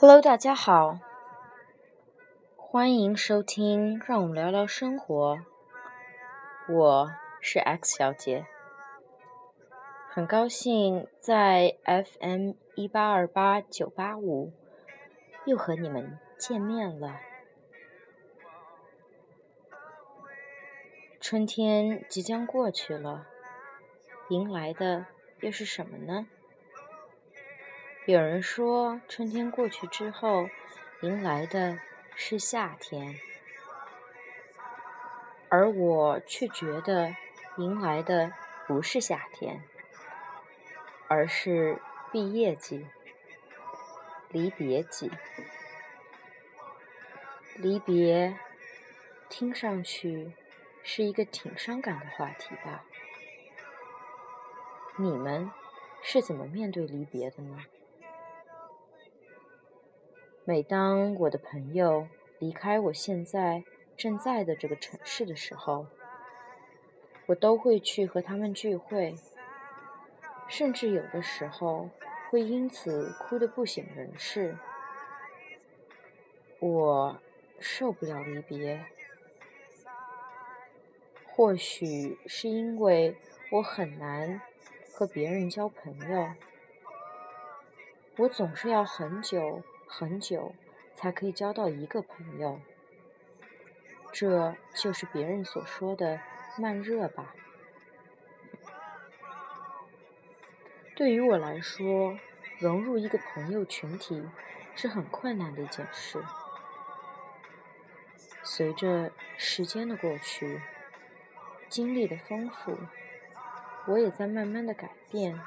Hello，大家好，欢迎收听《让我们聊聊生活》，我是 X 小姐，很高兴在 FM 一八二八九八五又和你们见面了。春天即将过去了，迎来的又是什么呢？有人说，春天过去之后，迎来的是夏天，而我却觉得，迎来的不是夏天，而是毕业季、离别季。离别，听上去。是一个挺伤感的话题吧？你们是怎么面对离别的呢？每当我的朋友离开我现在正在的这个城市的时候，我都会去和他们聚会，甚至有的时候会因此哭得不省人事。我受不了离别。或许是因为我很难和别人交朋友，我总是要很久很久才可以交到一个朋友，这就是别人所说的慢热吧。对于我来说，融入一个朋友群体是很困难的一件事。随着时间的过去。经历的丰富，我也在慢慢的改变。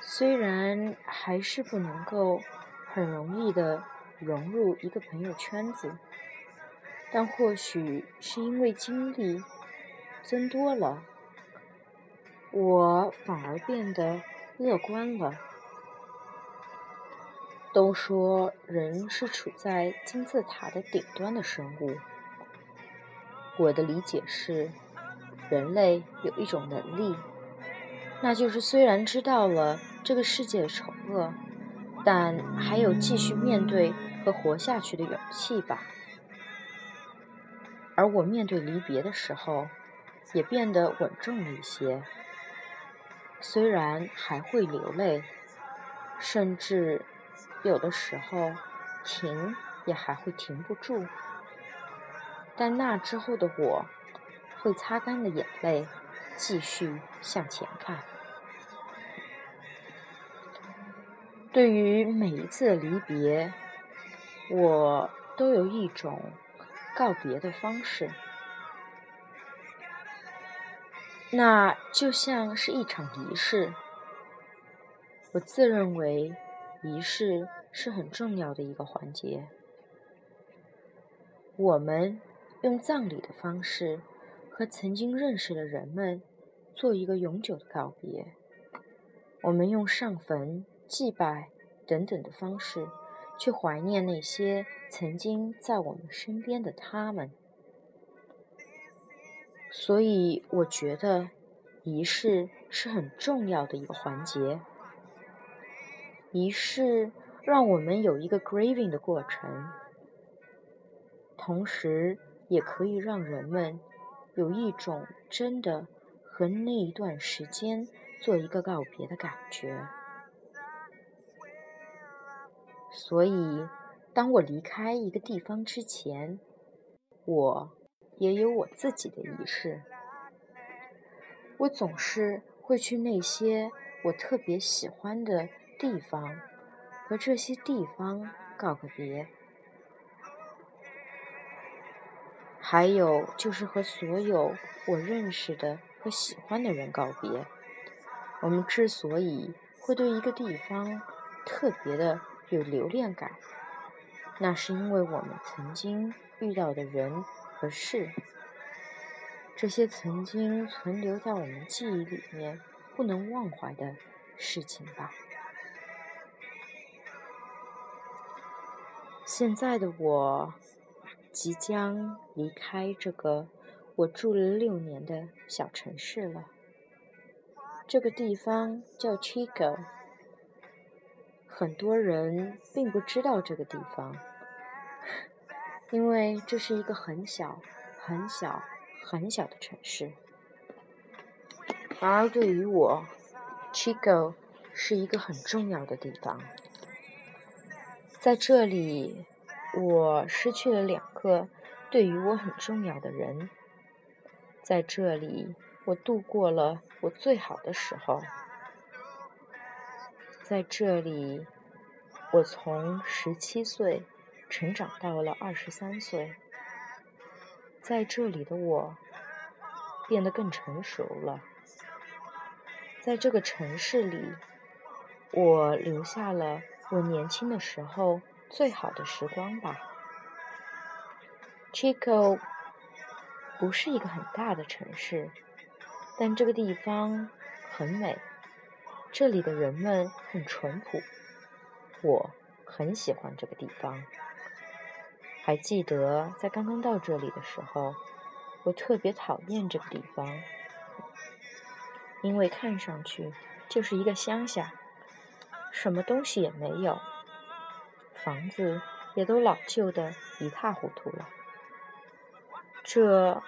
虽然还是不能够很容易的融入一个朋友圈子，但或许是因为经历增多了，我反而变得乐观了。都说人是处在金字塔的顶端的生物。我的理解是，人类有一种能力，那就是虽然知道了这个世界的丑恶，但还有继续面对和活下去的勇气吧。而我面对离别的时候，也变得稳重了一些。虽然还会流泪，甚至有的时候停也还会停不住。但那之后的我，会擦干了眼泪，继续向前看。对于每一次的离别，我都有一种告别的方式，那就像是一场仪式。我自认为，仪式是很重要的一个环节。我们。用葬礼的方式和曾经认识的人们做一个永久的告别。我们用上坟、祭拜等等的方式去怀念那些曾经在我们身边的他们。所以，我觉得仪式是很重要的一个环节。仪式让我们有一个 grieving 的过程，同时。也可以让人们有一种真的和那一段时间做一个告别的感觉。所以，当我离开一个地方之前，我也有我自己的仪式。我总是会去那些我特别喜欢的地方，和这些地方告个别。还有就是和所有我认识的和喜欢的人告别。我们之所以会对一个地方特别的有留恋感，那是因为我们曾经遇到的人和事，这些曾经存留在我们记忆里面不能忘怀的事情吧。现在的我。即将离开这个我住了六年的小城市了。这个地方叫 Chico，很多人并不知道这个地方，因为这是一个很小、很小、很小的城市。而对于我，Chico 是一个很重要的地方。在这里，我失去了两个对于我很重要的人。在这里，我度过了我最好的时候。在这里，我从十七岁成长到了二十三岁。在这里的我，变得更成熟了。在这个城市里，我留下了。我年轻的时候最好的时光吧。Chico 不是一个很大的城市，但这个地方很美，这里的人们很淳朴，我很喜欢这个地方。还记得在刚刚到这里的时候，我特别讨厌这个地方，因为看上去就是一个乡下。什么东西也没有，房子也都老旧的一塌糊涂了。这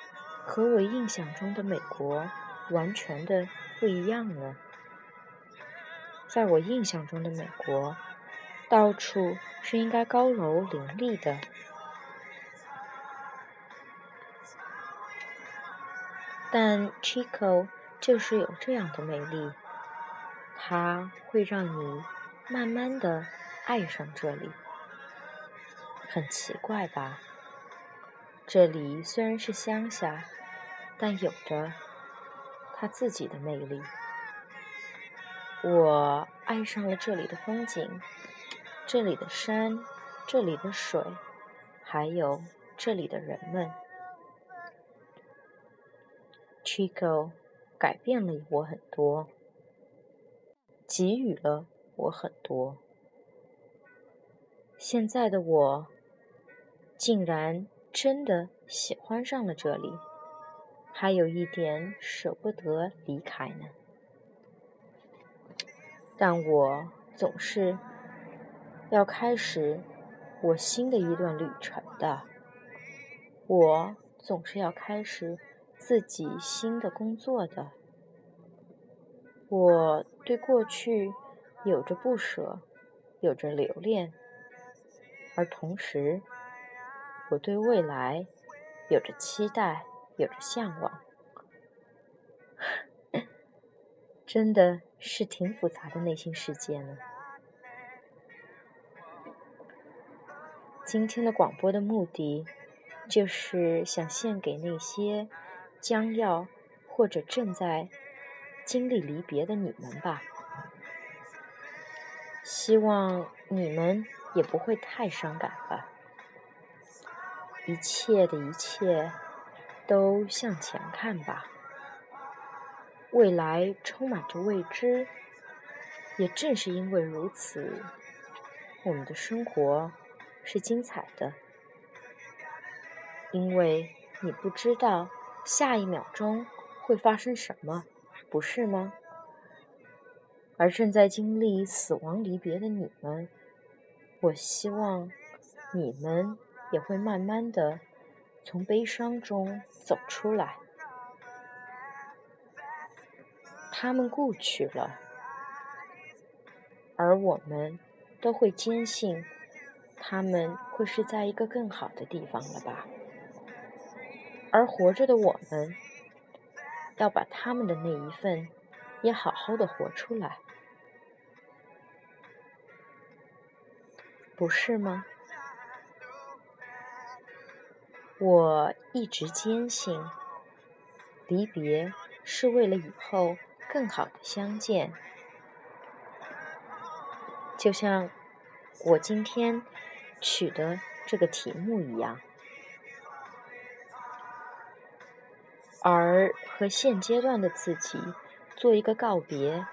和我印象中的美国完全的不一样呢。在我印象中的美国，到处是应该高楼林立的，但 Chico 就是有这样的魅力。它会让你慢慢的爱上这里，很奇怪吧？这里虽然是乡下，但有着它自己的魅力。我爱上了这里的风景，这里的山，这里的水，还有这里的人们。Chico 改变了我很多。给予了我很多。现在的我，竟然真的喜欢上了这里，还有一点舍不得离开呢。但我总是要开始我新的一段旅程的。我总是要开始自己新的工作的。我对过去有着不舍，有着留恋，而同时，我对未来有着期待，有着向往，真的是挺复杂的内心世界呢。今天的广播的目的，就是想献给那些将要或者正在。经历离别的你们吧，希望你们也不会太伤感吧。一切的一切都向前看吧，未来充满着未知，也正是因为如此，我们的生活是精彩的，因为你不知道下一秒钟会发生什么。不是吗？而正在经历死亡离别的你们，我希望你们也会慢慢的从悲伤中走出来。他们故去了，而我们都会坚信，他们会是在一个更好的地方了吧？而活着的我们。要把他们的那一份也好好的活出来，不是吗？我一直坚信，离别是为了以后更好的相见，就像我今天取的这个题目一样。而和现阶段的自己做一个告别，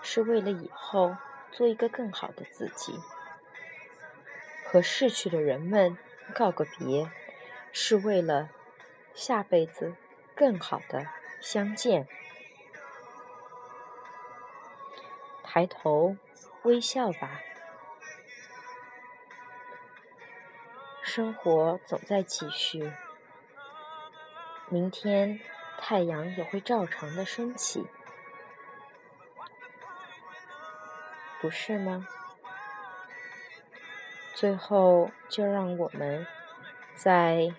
是为了以后做一个更好的自己；和逝去的人们告个别，是为了下辈子更好的相见。抬头微笑吧，生活总在继续，明天太阳也会照常的升起，不是吗？最后，就让我们在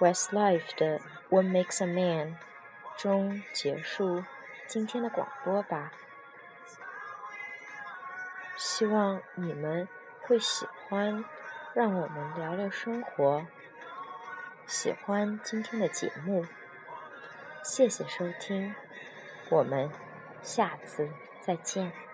Westlife 的《What Makes a Man》中结束今天的广播吧。希望你们会喜欢，让我们聊聊生活。喜欢今天的节目，谢谢收听，我们下次再见。